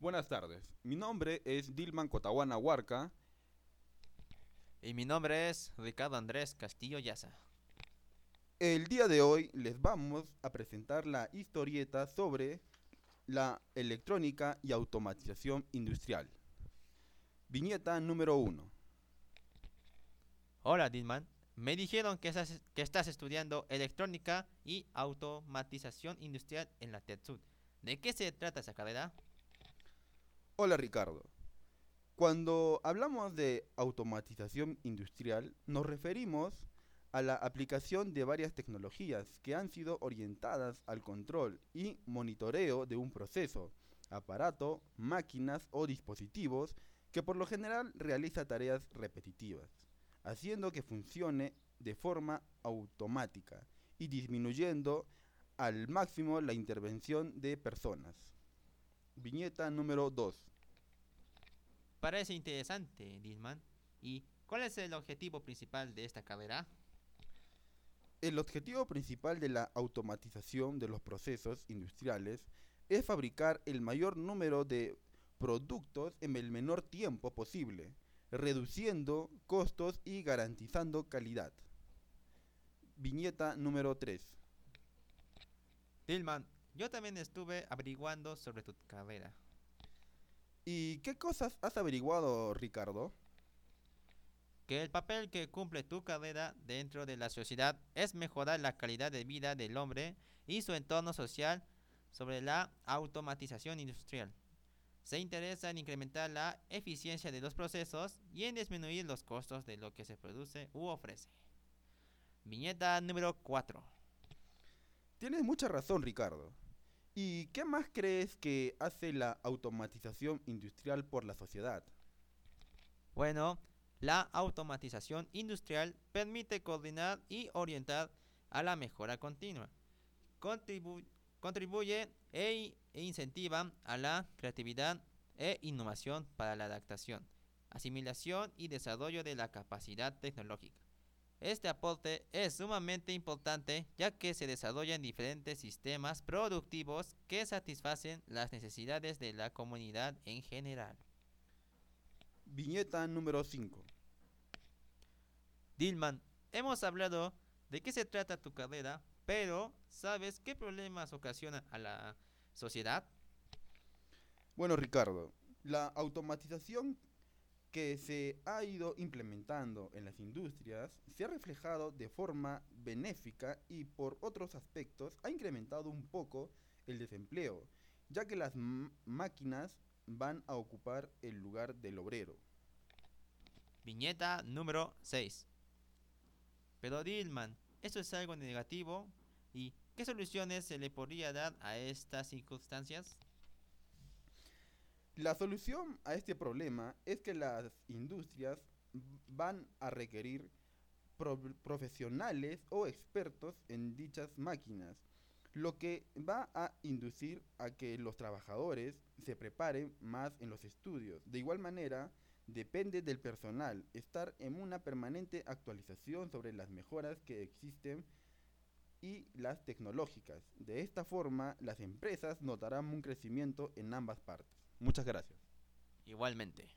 Buenas tardes, mi nombre es Dilman Cotahuana Huarca. Y mi nombre es Ricardo Andrés Castillo Yaza. El día de hoy les vamos a presentar la historieta sobre la electrónica y automatización industrial. Viñeta número 1. Hola Dilman, me dijeron que estás, que estás estudiando electrónica y automatización industrial en la TEDSUD. ¿De qué se trata esa carrera? Hola Ricardo. Cuando hablamos de automatización industrial, nos referimos a la aplicación de varias tecnologías que han sido orientadas al control y monitoreo de un proceso, aparato, máquinas o dispositivos que por lo general realiza tareas repetitivas, haciendo que funcione de forma automática y disminuyendo al máximo la intervención de personas. Viñeta número 2. Parece interesante, Dilman. ¿Y cuál es el objetivo principal de esta carrera? El objetivo principal de la automatización de los procesos industriales es fabricar el mayor número de productos en el menor tiempo posible, reduciendo costos y garantizando calidad. Viñeta número 3. Dilman, yo también estuve averiguando sobre tu carrera. ¿Y qué cosas has averiguado, Ricardo? Que el papel que cumple tu carrera dentro de la sociedad es mejorar la calidad de vida del hombre y su entorno social sobre la automatización industrial. Se interesa en incrementar la eficiencia de los procesos y en disminuir los costos de lo que se produce u ofrece. Viñeta número 4. Tienes mucha razón, Ricardo. ¿Y qué más crees que hace la automatización industrial por la sociedad? Bueno, la automatización industrial permite coordinar y orientar a la mejora continua. Contribu contribuye e, e incentiva a la creatividad e innovación para la adaptación, asimilación y desarrollo de la capacidad tecnológica. Este aporte es sumamente importante ya que se desarrollan diferentes sistemas productivos que satisfacen las necesidades de la comunidad en general. Viñeta número 5. Dilman, hemos hablado de qué se trata tu carrera, pero ¿sabes qué problemas ocasiona a la sociedad? Bueno, Ricardo, la automatización que se ha ido implementando en las industrias se ha reflejado de forma benéfica y por otros aspectos ha incrementado un poco el desempleo, ya que las máquinas van a ocupar el lugar del obrero. Viñeta número 6. Pero Dilman, ¿eso es algo negativo? ¿Y qué soluciones se le podría dar a estas circunstancias? La solución a este problema es que las industrias van a requerir profesionales o expertos en dichas máquinas, lo que va a inducir a que los trabajadores se preparen más en los estudios. De igual manera, depende del personal estar en una permanente actualización sobre las mejoras que existen y las tecnológicas. De esta forma, las empresas notarán un crecimiento en ambas partes. Muchas gracias. Igualmente.